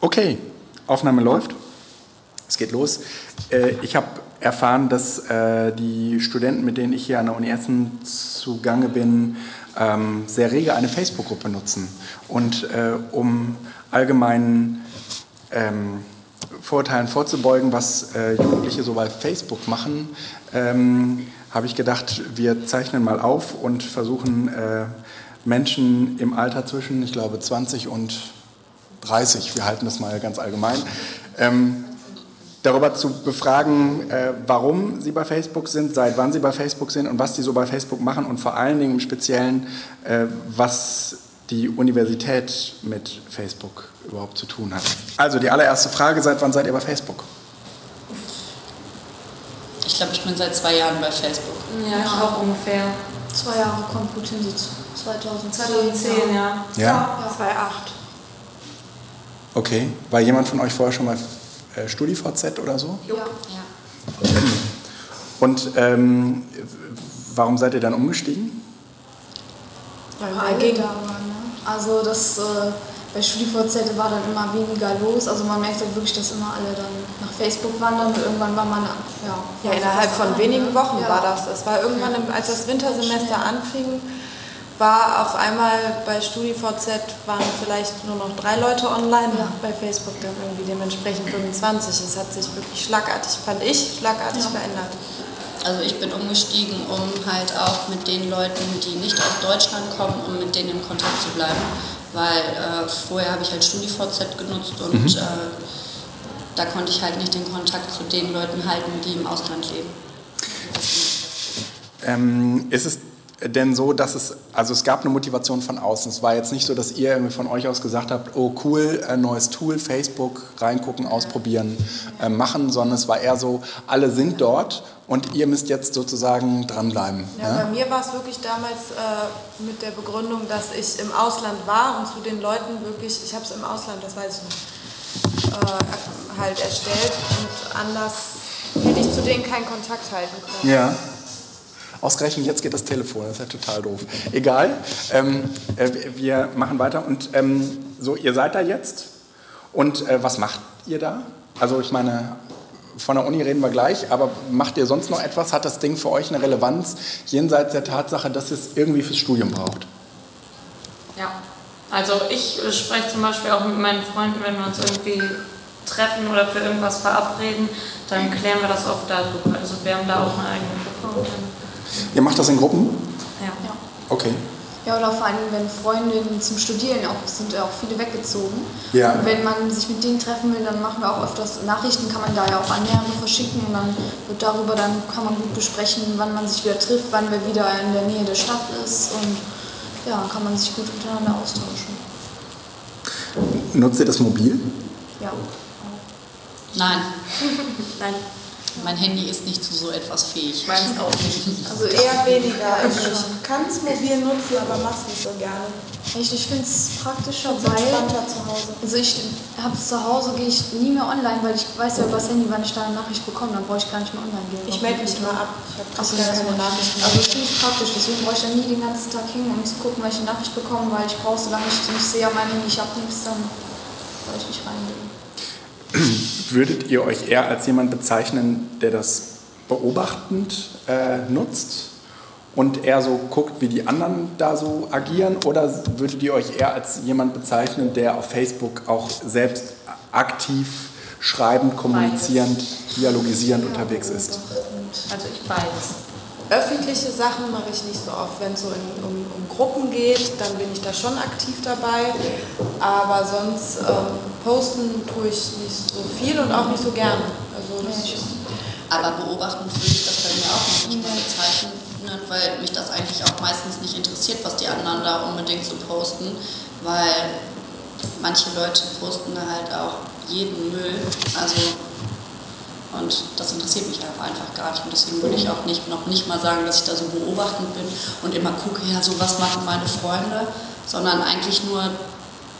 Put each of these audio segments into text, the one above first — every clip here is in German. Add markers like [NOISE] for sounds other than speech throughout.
Okay, Aufnahme läuft. Es geht los. Äh, ich habe erfahren, dass äh, die Studenten, mit denen ich hier an der Uni Essen zugange bin, ähm, sehr rege eine Facebook-Gruppe nutzen. Und äh, um allgemeinen ähm, Vorurteilen vorzubeugen, was Jugendliche so bei Facebook machen, ähm, habe ich gedacht, wir zeichnen mal auf und versuchen Menschen im Alter zwischen, ich glaube, 20 und 30, wir halten das mal ganz allgemein, ähm, darüber zu befragen, äh, warum sie bei Facebook sind, seit wann sie bei Facebook sind und was sie so bei Facebook machen und vor allen Dingen im Speziellen, äh, was die Universität mit Facebook überhaupt zu tun hat. Also die allererste Frage, seit wann seid ihr bei Facebook? Ich glaube, ich bin seit zwei Jahren bei Facebook. Ja, ich auch ungefähr. Zwei Jahre kommt gut hin, 2010. 2010, ja. Ja? ja. 2008. Okay. War jemand von euch vorher schon mal äh, StudiVZ oder so? Ja. Ja. Und ähm, warum seid ihr dann umgestiegen? Weil wir alle da waren. Ne? Also das, äh, bei StudiVZ war dann immer weniger los. Also man merkt halt wirklich, dass immer alle dann nach Facebook wandern und irgendwann war man, ja. Ja, innerhalb von wenigen Wochen ja. war das. Es war irgendwann, im, als das Wintersemester anfing, war auf einmal bei StudiVZ waren vielleicht nur noch drei Leute online, Ja. bei Facebook dann irgendwie dementsprechend 25. Es hat sich wirklich schlagartig, fand ich, schlagartig Ja. verändert. Also ich bin umgestiegen, um halt auch mit den Leuten, die nicht aus Deutschland kommen, um mit denen in Kontakt zu bleiben. Weil äh, vorher habe ich halt StudiVZ genutzt und äh, da konnte ich halt nicht den Kontakt zu den Leuten halten, die im Ausland leben. Ähm, ist es denn so, dass es, also es gab eine Motivation von außen. Es war jetzt nicht so, dass ihr irgendwie von euch aus gesagt habt, oh cool, ein neues Tool, Facebook, reingucken, ausprobieren, äh, machen, sondern es war eher so, alle sind dort und ihr müsst jetzt sozusagen dranbleiben. Ja, Ja? bei mir war es wirklich damals äh, mit der Begründung, dass ich im Ausland war und zu den Leuten wirklich, ich habe es im Ausland, das weiß ich noch, äh, halt erstellt und anders hätte ich zu denen keinen Kontakt halten können. Ja. Ausgerechnet jetzt geht das Telefon, das ist ja total doof. Egal, ähm, äh, wir machen weiter. Und ähm, so, ihr seid da jetzt und äh, was macht ihr da? Also ich meine, von der Uni reden wir gleich, aber macht ihr sonst noch etwas? Hat das Ding für euch eine Relevanz jenseits der Tatsache, dass es irgendwie fürs Studium braucht? Ja, also ich äh, spreche zum Beispiel auch mit meinen Freunden, wenn wir uns irgendwie treffen oder für irgendwas verabreden, dann klären wir das oft darüber. Also wir haben da auch eine eigene Gruppe. Ihr macht das in Gruppen? ja. Ja. Okay. Ja, oder vor allem, wenn Freundinnen zum Studieren auch sind ja auch viele weggezogen. Ja. Und wenn man sich mit denen treffen will, dann machen wir auch öfters Nachrichten, kann man da ja auch an mehrere verschicken und dann wird darüber, dann kann man gut besprechen, wann man sich wieder trifft, wann wer wieder in der Nähe der Stadt ist und ja, kann man sich gut untereinander austauschen. Nutzt ihr das mobil? Ja. Nein, [LAUGHS] Nein, mein Handy ist nicht zu so etwas fähig. meins auch nicht. [LAUGHS] Also eher weniger. Ich [LAUGHS] kann es mobil nutzen, aber mach's nicht so gerne. Echt, ich finde es praktischer, Es weil zu Hause. also ich habe zu Hause, gehe ich nie mehr online, weil ich weiß ja über das Handy, wann ich da eine Nachricht bekomme, dann brauche ich gar nicht mehr online gehen. Ich melde mich immer ab. Ich habe gar das keine Nachrichten. Also das finde ich praktisch, deswegen brauche ich dann nie den ganzen Tag hin, um zu gucken, welche Nachricht bekomme, weil ich brauche, solange ich nicht sehe, mein Handy, ich habe nichts, dann soll ich nicht reingehen. Würdet ihr euch eher als jemand bezeichnen, der das beobachtend äh, nutzt und eher so guckt, wie die anderen da so agieren? Oder würdet ihr euch eher als jemand bezeichnen, der auf Facebook auch selbst aktiv schreibend, kommunizierend, dialogisierend unterwegs ist? Also ich beides. Öffentliche Sachen mache ich nicht so oft. Wenn es so in, um, um Gruppen geht, dann bin ich da schon aktiv dabei. Aber sonst ähm, posten tue ich nicht so viel und auch nicht so gerne. Also das Aber beobachten würde ich das bei mir auch nicht mal bezeichnen, weil mich das eigentlich auch meistens nicht interessiert, was die anderen da unbedingt so posten, weil manche Leute posten da halt auch jeden Müll. Also und das interessiert mich auch einfach gar nicht. Und deswegen würde ich auch nicht, noch nicht mal sagen, dass ich da so beobachtend bin und immer gucke, ja, so was machen meine Freunde, sondern eigentlich nur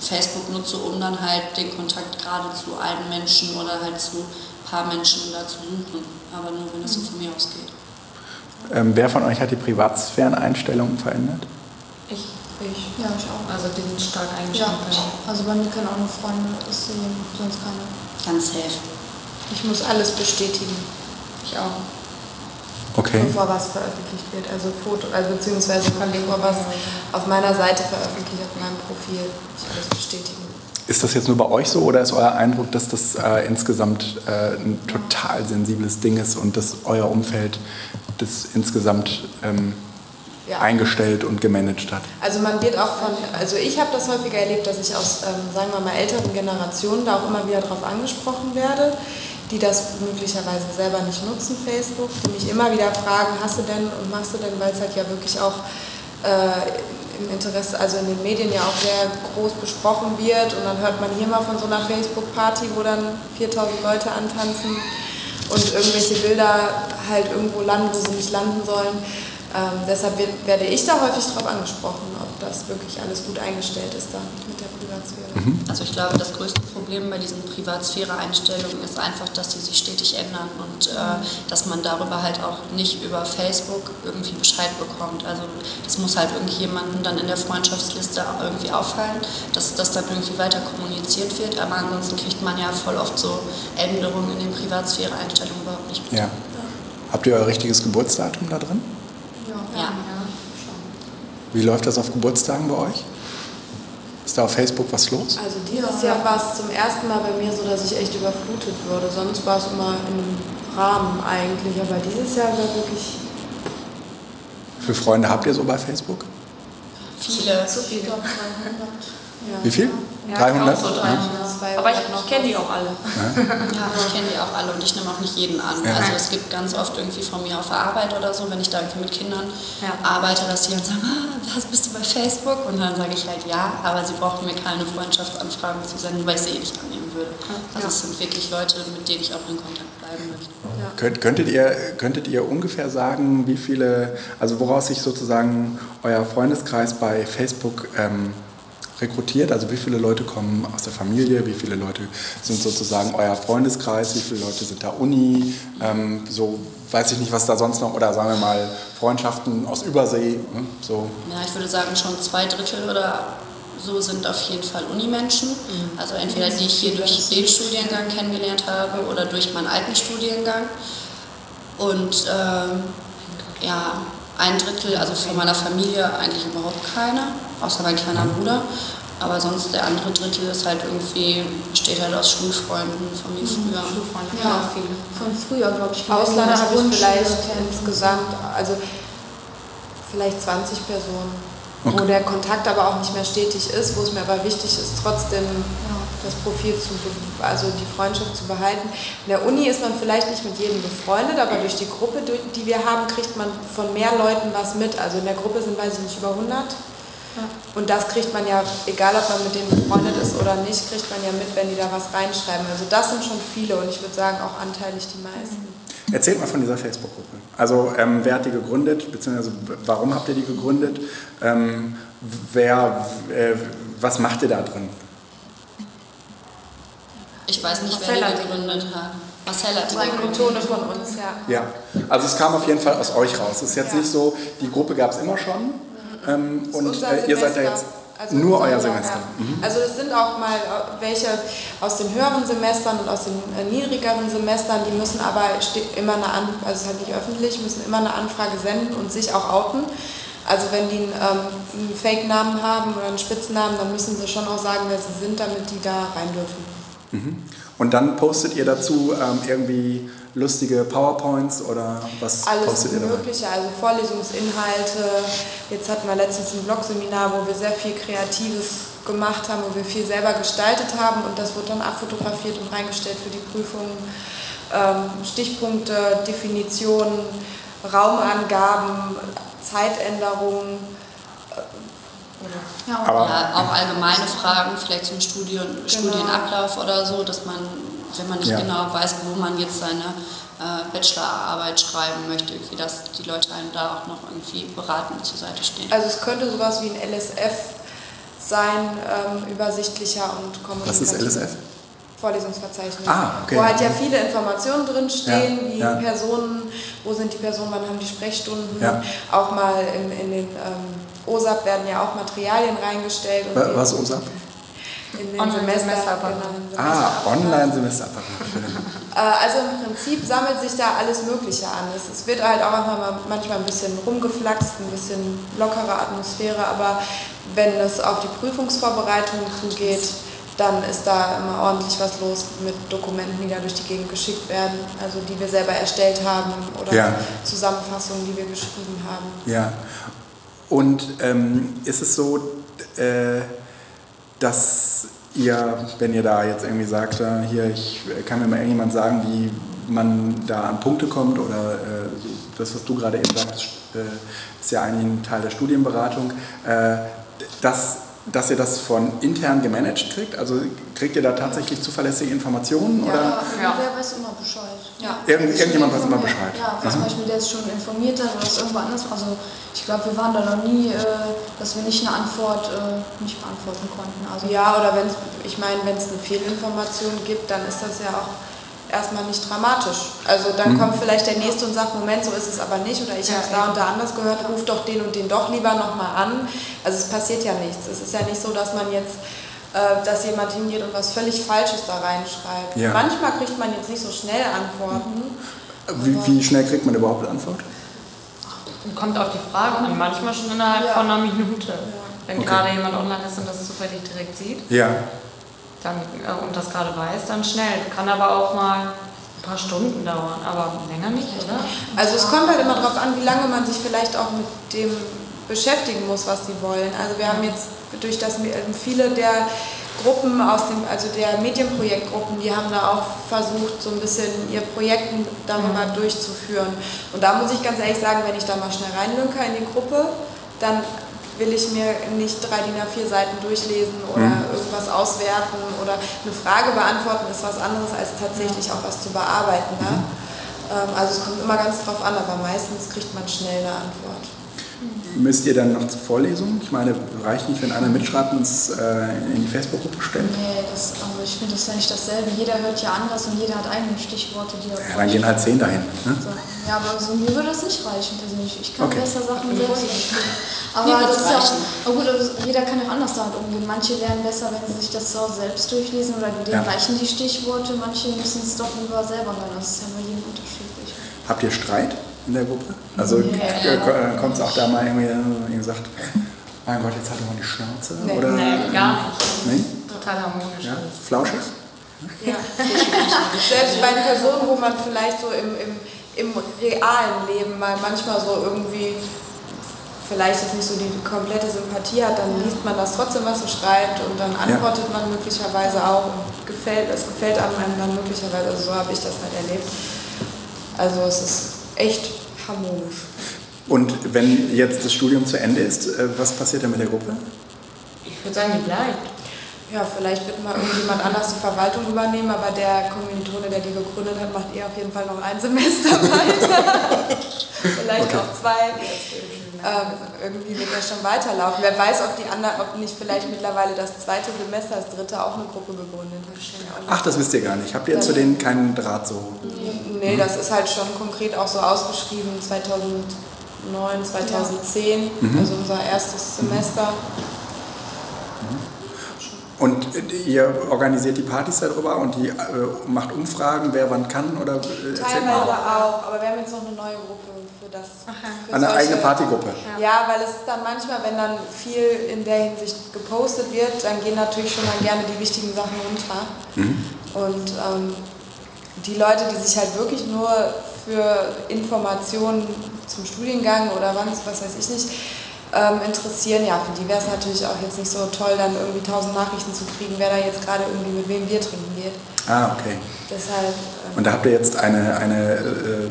Facebook nutze, um dann halt den Kontakt gerade zu allen Menschen oder halt zu ein paar Menschen da zu suchen. Aber nur, wenn es so von mir ausgeht. Ähm, wer von euch hat die Privatsphäreneinstellungen verändert? Ich, Ich. Ja, ich auch. Also die sind stark Ja, eingeschränkt. also bei mir können auch nur Freunde das sehen, sonst keine. Ganz safe. Ich muss alles bestätigen, Ich auch. Okay. bevor was veröffentlicht wird. Also Foto, also beziehungsweise bevor was auf meiner Seite veröffentlicht, auf meinem Profil. Ich alles bestätigen. Ist das jetzt nur bei euch so oder ist euer Eindruck, dass das äh, insgesamt äh, ein total sensibles Ding ist und dass euer Umfeld das insgesamt ähm, Ja. eingestellt und gemanagt hat? Also man wird auch von, also ich habe das häufiger erlebt, dass ich aus, ähm, sagen wir mal, älteren Generationen da auch immer wieder darauf angesprochen werde, die das möglicherweise selber nicht nutzen, Facebook, die mich immer wieder fragen, hast du denn und machst du denn, weil es halt ja wirklich auch äh, im Interesse, also in den Medien ja auch sehr groß besprochen wird und dann hört man hier mal von so einer Facebook-Party, wo dann 4000 Leute antanzen und irgendwelche Bilder halt irgendwo landen, wo sie nicht landen sollen. Ähm, deshalb werde ich da häufig darauf angesprochen, ob das wirklich alles gut eingestellt ist da mit der Privatsphäre. Also ich glaube, das größte Problem bei diesen Privatsphäre-Einstellungen ist einfach, dass die sich stetig ändern und äh, dass man darüber halt auch nicht über Facebook irgendwie Bescheid bekommt. Also das muss halt irgendjemandem dann in der Freundschaftsliste irgendwie auffallen, dass das dann irgendwie weiter kommuniziert wird. Aber ansonsten kriegt man ja voll oft so Änderungen in den Privatsphäre-Einstellungen überhaupt nicht mit. Ja. Habt ihr euer richtiges Geburtsdatum da drin? Ja. Wie läuft das auf Geburtstagen bei euch? Ist da auf Facebook was los? Also dieses Jahr war es zum ersten Mal bei mir so, dass ich echt überflutet wurde. Sonst war es immer in einem Rahmen eigentlich, aber dieses Jahr war wirklich Wie viele Freunde habt ihr so bei Facebook? Viele. Zu viele. ja, Wie viel? Ja, 300? auch so Ja. 300. 200 Aber ich, ich kenne die auch alle. Ja, [LAUGHS] ich kenne die auch alle und ich nehme auch nicht jeden an. Ja. Also es gibt ganz oft irgendwie von mir auf der Arbeit oder so, wenn ich da irgendwie mit Kindern Ja. arbeite, dass die dann sagen, ah, was bist du bei Facebook? Und dann sage ich halt ja, aber sie brauchen mir keine Freundschaftsanfragen zu senden, weil ich sie eh nicht annehmen würde. Also es sind wirklich Leute, mit denen ich auch in Kontakt bleiben möchte. Könnt, könntet, ihr, könntet ihr ungefähr sagen, wie viele, also woraus sich sozusagen euer Freundeskreis bei Facebook ähm, rekrutiert? Also wie viele Leute kommen aus der Familie, wie viele Leute sind sozusagen euer Freundeskreis, wie viele Leute sind da Uni, ähm, so weiß ich nicht, was da sonst noch, oder sagen wir mal Freundschaften aus Übersee, ne? so. Ja, ich würde sagen, schon zwei Drittel oder so sind auf jeden Fall Unimenschen. Also entweder die ich hier durch den Studiengang kennengelernt habe oder durch meinen alten Studiengang. Und ähm, ja, ein Drittel, also von meiner Familie eigentlich überhaupt keine, außer mein kleiner Bruder. Aber sonst der andere Drittel ist halt irgendwie, besteht halt aus Schulfreunden von mir früher. Schulfreunde, Ja, ja. viele. von früher, glaube ich. Ausländer Aus habe ich vielleicht insgesamt, also vielleicht 20 Personen, wo Okay. der Kontakt aber auch nicht mehr stetig ist, wo es mir aber wichtig ist, trotzdem das Profil zu, also die Freundschaft zu behalten. In der Uni ist man vielleicht nicht mit jedem befreundet, aber durch die Gruppe, die wir haben, kriegt man von mehr Leuten was mit. Also in der Gruppe sind, weiß ich nicht, über 100. Und das kriegt man ja, egal ob man mit denen befreundet ist oder nicht, kriegt man ja mit, wenn die da was reinschreiben. Also das sind schon viele und ich würde sagen auch anteilig die meisten. Erzählt mal von dieser Facebook-Gruppe. Also ähm, wer hat die gegründet, beziehungsweise warum habt ihr die gegründet? Ähm, wer, äh, was macht ihr da drin? Ich weiß nicht, Marcel wer die gegründet hat. Marcel hat die Zwei gegründet. Von uns, ja. Ja, also es kam auf jeden Fall aus euch raus. Es ist jetzt Ja. nicht so, die Gruppe gab es immer schon ähm, und äh, ihr seid da Semester, jetzt also nur euer Semester. Mhm. Ja. Also es sind auch mal äh, welche aus den höheren Semestern und aus den äh, niedrigeren Semestern, die müssen aber immer eine An also es ist halt nicht öffentlich, müssen immer eine Anfrage senden und sich auch outen. Also wenn die einen, ähm, einen Fake-Namen haben oder einen Spitznamen, dann müssen sie schon auch sagen, wer sie sind, damit die da rein dürfen. Und dann postet ihr dazu ähm, irgendwie lustige PowerPoints oder was Alles postet ihr da? rein? Mögliche, also Vorlesungsinhalte. Jetzt hatten wir letztens ein Blogseminar, wo wir sehr viel Kreatives gemacht haben, wo wir viel selber gestaltet haben und das wird dann abfotografiert und reingestellt für die Prüfung. Ähm, Stichpunkte, Definitionen, Raumangaben, Zeitänderungen. Ja, Aber- Ja, auch allgemeine Fragen, vielleicht zum Studien, Studienablauf oder so, dass man, wenn man nicht Ja. genau weiß, wo man jetzt seine äh, Bachelorarbeit schreiben möchte, irgendwie, dass die Leute einem da auch noch irgendwie beratend zur Seite stehen. Also es könnte sowas wie ein LSF sein, ähm, übersichtlicher und Was ist. LSF? Vorlesungsverzeichnis. Ah, okay. Wo halt ja viele Informationen drin stehen, Ja, wie ja. Personen, wo sind die Personen, wann haben die Sprechstunden, Ja. auch mal in, in den ähm, OSAP werden ja auch Materialien reingestellt. Was OSAP? In den Online- Semester, Semesterapparat. genau, Ah, Semesterapparat. Online-Semesterapparat. [LAUGHS] Äh, Also im Prinzip sammelt sich da alles Mögliche an. Es, wird halt auch manchmal, manchmal ein bisschen rumgeflaxt, ein bisschen lockere Atmosphäre, aber wenn es auf die Prüfungsvorbereitung zugeht, dann ist da immer ordentlich was los mit Dokumenten, die da durch die Gegend geschickt werden, also die wir selber erstellt haben oder Ja. Zusammenfassungen, die wir geschrieben haben. Ja. Und ähm, ist es so, äh, dass ihr, wenn ihr da jetzt irgendwie sagt, äh, hier, ich kann mir mal irgendjemand sagen, wie man da an Punkte kommt oder äh, das, was du gerade eben sagtest, äh, ist ja eigentlich ein Teil der Studienberatung, äh, dass, dass ihr das von intern gemanagt kriegt? Also kriegt ihr da tatsächlich zuverlässige Informationen? Oder? Ja, Ja. wer weiß immer Bescheid. Ja. Irgend- Ist irgendjemand schon weiß immer informiert. Bescheid. Ja, zum Aha. Beispiel, der es schon informiert hat oder es irgendwo anders. Also ich glaube, wir waren da noch nie, äh, dass wir nicht eine Antwort äh, nicht beantworten konnten. Also Ja, oder wenn ich meine, wenn es eine Fehlinformation gibt, dann ist das ja auch erstmal nicht dramatisch. Also dann Mhm. kommt vielleicht der Nächste und sagt, Moment, so ist es aber nicht, oder ich Ja, habe es da und da anders gehört, ruf doch den und den doch lieber nochmal an. Also es passiert ja nichts. Es ist ja nicht so, dass man jetzt, dass jemand hingeht und was völlig Falsches da reinschreibt. Ja. Manchmal kriegt man jetzt nicht so schnell Antworten. Wie, wie schnell kriegt man überhaupt eine Antwort? Kommt auf die Frage an, manchmal schon innerhalb Ja. von einer Minute. Wenn Okay. gerade jemand online ist und das zufällig direkt sieht Ja. dann, äh, und das gerade weiß, dann schnell. Kann aber auch mal ein paar Stunden dauern, aber länger nicht, oder? Also es kommt halt immer darauf an, wie lange man sich vielleicht auch mit dem beschäftigen muss, was sie wollen. Also wir haben jetzt durch das ähm, viele der Gruppen aus dem, also der Medienprojektgruppen, die haben da auch versucht, so ein bisschen ihr Projekt darüber durchzuführen. Und da muss ich ganz ehrlich sagen, wenn ich da mal schnell reinlünke in die Gruppe, dann will ich mir nicht drei DIN A4 Seiten durchlesen oder irgendwas auswerten oder eine Frage beantworten ist was anderes als tatsächlich auch was zu bearbeiten. Ne? Ähm, Also es kommt immer ganz drauf an, aber meistens kriegt man schnell eine Antwort. Müsst ihr dann noch zur Vorlesung? Ich meine, reicht nicht, wenn einer mitschreibt und es äh, in die Facebook-Gruppe stellt? nee, das, also ich finde das ja nicht dasselbe. Jeder hört ja anders und jeder hat eigene Stichworte, die er Ja, dann gehen halt zehn dahin. Ne? So. Ja, aber so mir würde das nicht reichen persönlich. Ich kann Okay. besser Sachen selbst verstehen. [LAUGHS] Aber das ist ja auch, aber gut, also jeder kann ja auch anders damit umgehen. Manche lernen besser, wenn sie sich das zu Hause selbst durchlesen oder denen Ja. reichen die Stichworte. Manche müssen es doch lieber selber lernen. Das ist ja bei jedem unterschiedlich. Habt ihr Streit in der Gruppe? Also äh, kommt es auch da mal irgendwie, äh, irgendwie sagt, mein Gott, jetzt halt doch mal die Schnauze? Nee. Oder, Nee, gar nicht. Nee? Total harmonisch. Ja? Flauschig? Selbst bei Personen, wo man vielleicht so im, im, im realen Leben mal manchmal so irgendwie vielleicht jetzt nicht so die komplette Sympathie hat, dann liest man das trotzdem, was er schreibt und dann antwortet man möglicherweise auch und gefällt, es gefällt einem dann möglicherweise, also so habe ich das halt erlebt. Also es ist echt harmonisch. Und wenn jetzt das Studium zu Ende ist, äh, was passiert dann mit der Gruppe? Ich würde sagen, die bleibt. Ja, vielleicht wird mal irgendjemand anders die Verwaltung übernehmen, aber der Kommilitone, der die gegründet hat, macht eh auf jeden Fall noch ein Semester [LAUGHS] weiter. vielleicht Okay. auch zwei. Ähm, irgendwie wird das schon weiterlaufen. Wer weiß, ob die anderen, ob nicht vielleicht mittlerweile das zweite Semester, das dritte auch eine Gruppe gegründet hat. Ach, das wisst ihr gar nicht. Habt ihr zu denen keinen Draht so? Nee, das ist halt schon konkret auch so ausgeschrieben 2009, 2010, also unser erstes Semester. Und äh, ihr organisiert die Partys darüber und die äh, macht Umfragen, wer wann kann oder äh, Teilweise auch, aber wir haben jetzt noch eine neue Gruppe das. Für Eine solche- eigene Partygruppe. Ja, weil es dann manchmal, wenn dann viel in der Hinsicht gepostet wird, dann gehen natürlich schon mal gerne die wichtigen Sachen runter. Und ähm, die Leute, die sich halt wirklich nur für Informationen zum Studiengang oder was, was weiß ich nicht, ähm, interessieren, ja, für die wäre es natürlich auch jetzt nicht so toll, dann irgendwie tausend Nachrichten zu kriegen, wer da jetzt gerade irgendwie mit wem Bier trinken geht. Ah, okay. Deshalb. Ähm, Und da habt ihr jetzt eine, eine äh,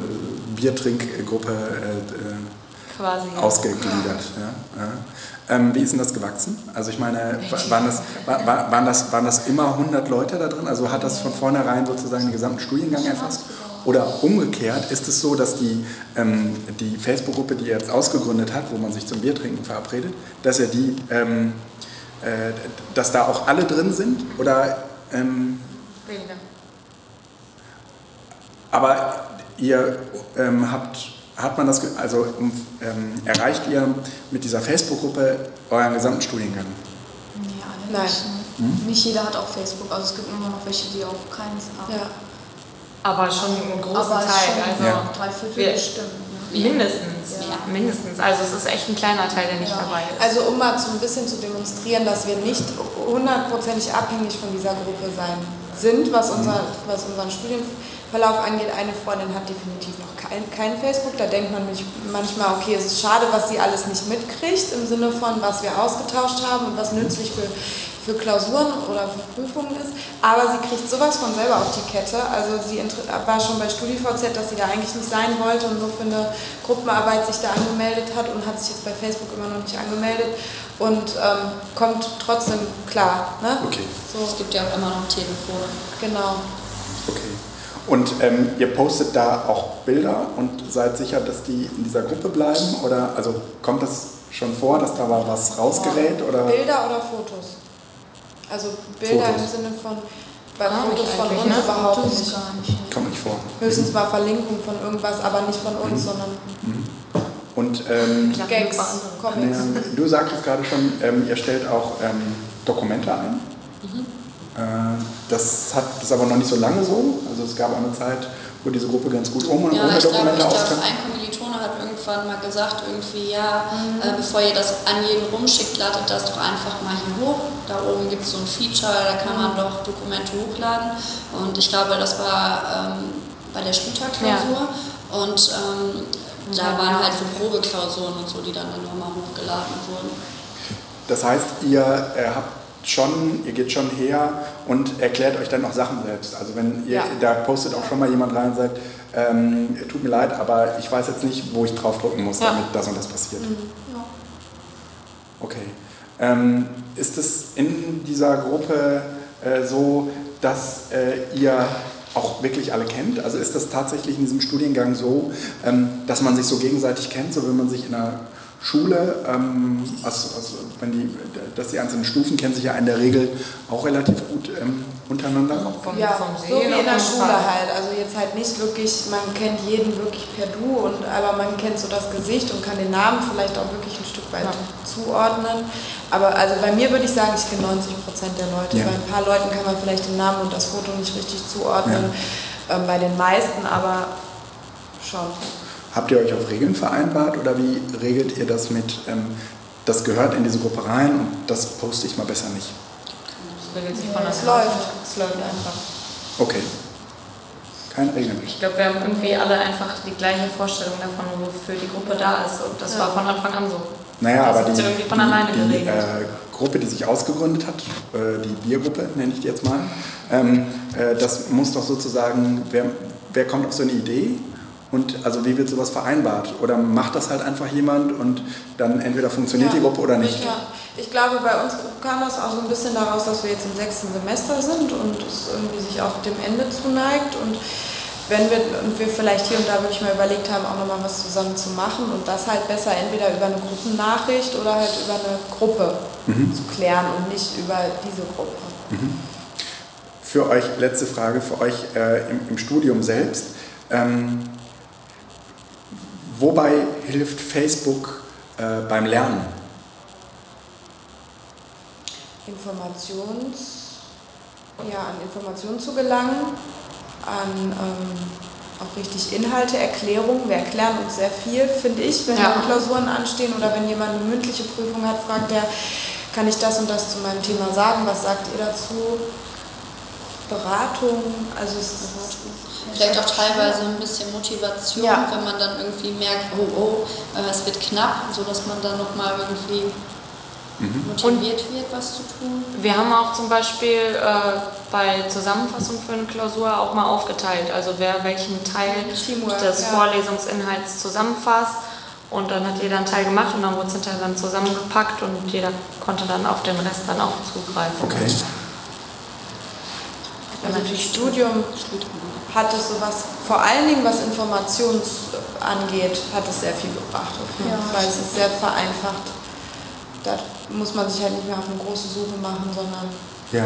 Biertrinkgruppe äh, Quasi. äh, ausgegliedert. Ja? Ja. Ähm, wie ist denn das gewachsen? Also ich meine, wa- waren das, wa- wa- waren, das, waren das immer 100 Leute da drin? Also hat das von vornherein sozusagen den gesamten Studiengang erfasst? Oder umgekehrt, ist es so, dass die, ähm, die Facebook-Gruppe, die ihr jetzt ausgegründet hat, wo man sich zum Biertrinken verabredet, dass ihr die, ähm, äh, dass da auch alle drin sind? Oder ähm, Weniger. aber ihr ähm, habt hat man das, also ähm, erreicht ihr mit dieser Facebook-Gruppe euren gesamten Studiengang? Nee, alle Nein. nicht. Ne? Nicht jeder hat auch Facebook. Also es gibt immer noch welche, die auch keins haben. Ja. Aber schon einen großen Aber Teil. schon Also Ja. drei Viertel Wir- bestimmt. Ne? mindestens. Ja. Mindestens. Also es ist echt ein kleiner Teil, der nicht Ja. dabei ist. Also um mal so ein bisschen zu demonstrieren, dass wir nicht hundertprozentig abhängig von dieser Gruppe sein sind, was, unser, was unseren Studienverlauf angeht. Eine Freundin hat definitiv noch kein, kein Facebook. Da denkt man mich manchmal, okay, es ist schade, was sie alles nicht mitkriegt, im Sinne von, was wir ausgetauscht haben und was nützlich für, für Klausuren oder für Prüfungen ist. Aber sie kriegt sowas von selber auf die Kette. Also sie war schon bei StudiVZ, dass sie da eigentlich nicht sein wollte und nur für eine Gruppenarbeit sich da angemeldet hat und hat sich jetzt bei Facebook immer noch nicht angemeldet und ähm, kommt trotzdem klar. Ne? Okay, So, Es gibt ja auch immer noch Telefone. genau. okay. Und ähm, ihr postet da auch Bilder und seid sicher, dass die in dieser Gruppe bleiben? Oder also kommt das schon vor, dass da mal was rausgerät? Oder? Bilder oder Fotos? Also Bilder Fotos. im Sinne von, bei Ah, Fotos von uns ne? überhaupt Fotos nicht. gar nicht. Kommt nicht vor. Höchstens mal Verlinkung von irgendwas, aber nicht von uns, sondern Und ähm, Gags, Comics. Ja, du sagtest gerade schon, ähm, ihr stellt auch ähm, Dokumente ein. Äh, das hat das aber noch nicht so lange so. Also es gab eine Zeit, wo diese Gruppe ganz gut um und Ja, ohne ich glaube, Dokumente ich glaub, auskam. ein Kommilitone hat irgendwann mal gesagt, irgendwie, ja, äh, bevor ihr das an jeden rumschickt, ladet das doch einfach mal hier hoch. Da oben gibt es so ein Feature, da kann man doch Dokumente hochladen. Und ich glaube, das war ähm, bei der Schlüterklausur. Und ähm, da waren halt so Probeklausuren und so, die dann, dann nochmal hochgeladen wurden. Das heißt, ihr äh, habt schon, ihr geht schon her und erklärt euch dann auch Sachen selbst. Also wenn ihr, Ja. da postet auch schon mal jemand rein und sagt, ähm, tut mir leid, aber ich weiß jetzt nicht, wo ich drauf drücken muss, Ja. damit das und das passiert. Ja. Okay. Ähm, ist es in dieser Gruppe äh, so, dass äh, ihr auch wirklich alle kennt? Also ist das tatsächlich in diesem Studiengang so, ähm, dass man sich so gegenseitig kennt, so wie man sich in einer Schule, ähm, also, also wenn die, dass die einzelnen Stufen kennen sich ja in der Regel auch relativ gut ähm, untereinander. Vom, Ja, vom so Sehen wie in der Schule halt. Also jetzt halt nicht wirklich, man kennt jeden wirklich per Du, und, aber man kennt so das Gesicht und kann den Namen vielleicht auch wirklich ein Stück weit Ja. zuordnen. Aber also bei mir würde ich sagen, ich kenne 90 Prozent der Leute. Ja. Bei ein paar Leuten kann man vielleicht den Namen und das Foto nicht richtig zuordnen. Ähm, bei den meisten aber schon. Habt ihr euch auf Regeln vereinbart oder wie regelt ihr das mit, ähm, das gehört in diese Gruppe rein und das poste ich mal besser nicht? Das regelt sich von Es alleine. läuft. Es läuft einfach. Okay. Keine Regeln. Ich glaube, wir haben irgendwie alle einfach die gleiche Vorstellung davon, wofür die Gruppe da ist. Und das war von Anfang an so. Naja, Das aber die, irgendwie von alleine die, die geregelt. äh, Gruppe, die sich ausgegründet hat, äh, die Biergruppe nenne ich die jetzt mal, ähm, äh, das muss doch sozusagen, wer, wer kommt auf so eine Idee und also wie wird sowas vereinbart? Oder macht das halt einfach jemand und dann entweder funktioniert die Gruppe oder nicht? Ja, ich glaube, bei uns kam das auch so ein bisschen daraus, dass wir jetzt im sechsten Semester sind und es irgendwie sich auch dem Ende zuneigt. Und wenn wir, und wir vielleicht hier und da wirklich mal überlegt haben, auch nochmal was zusammen zu machen und das halt besser entweder über eine Gruppennachricht oder halt über eine Gruppe zu klären und nicht über diese Gruppe. Für euch, letzte Frage, für euch äh, im, im Studium selbst. Ähm, wobei hilft Facebook äh, beim Lernen? Informations, ja, an Informationen zu gelangen, an ähm, auch richtig Inhalte, Erklärungen. Wir erklären uns sehr viel, finde ich, wenn Ja. Klausuren anstehen oder wenn jemand eine mündliche Prüfung hat, fragt er, kann ich das und das zu meinem Thema sagen? Was sagt ihr dazu? Beratung, also es ist Vielleicht auch teilweise ein bisschen Motivation, Ja. wenn man dann irgendwie merkt, oh, oh, äh, es wird knapp, sodass man dann nochmal irgendwie motiviert wird, was zu tun. Wir haben auch zum Beispiel äh, bei Zusammenfassung für eine Klausur auch mal aufgeteilt, also wer welchen Teil Teamwork, des ja. Vorlesungsinhalts zusammenfasst. Und dann hat jeder einen Teil gemacht und dann wurde es hinterher dann zusammengepackt und jeder konnte dann auf den Rest dann auch zugreifen. Okay. Also das Studium hat es sowas, vor allen Dingen was Informations angeht, hat es sehr viel gebracht. Ja. Fall. Es ist sehr vereinfacht. Da muss man sich halt nicht mehr auf eine große Suche machen, sondern Ja.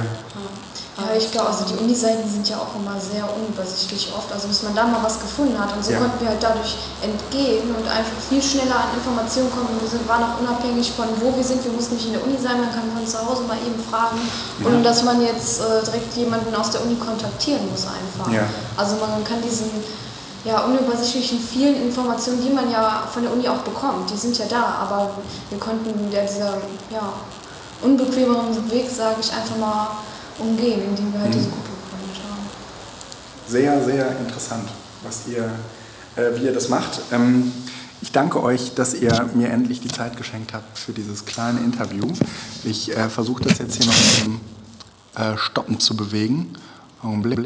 Ja, ich glaube, also die Uniseiten sind ja auch immer sehr unübersichtlich oft. Also bis man da mal was gefunden hat. Und so Ja. konnten wir halt dadurch entgehen und einfach viel schneller an Informationen kommen. Wir sind, waren auch unabhängig von wo wir sind. Wir mussten nicht in der Uni sein, man kann von zu Hause mal eben fragen. Ohne dass man jetzt äh, direkt jemanden aus der Uni kontaktieren muss einfach. Ja. Also man kann diesen ja, unübersichtlichen vielen Informationen, die man ja von der Uni auch bekommt, die sind ja da. Aber wir konnten ja dieser ja, unbequemeren Weg, sage ich, einfach mal umgehen, indem wir halt diese Gruppe gegründet haben. Sehr, sehr interessant, was ihr, äh, wie ihr das macht. Ähm, ich danke euch, dass ihr mir endlich die Zeit geschenkt habt für dieses kleine Interview. Ich äh, versuche das jetzt hier noch zum äh, Stoppen zu bewegen. Augenblick.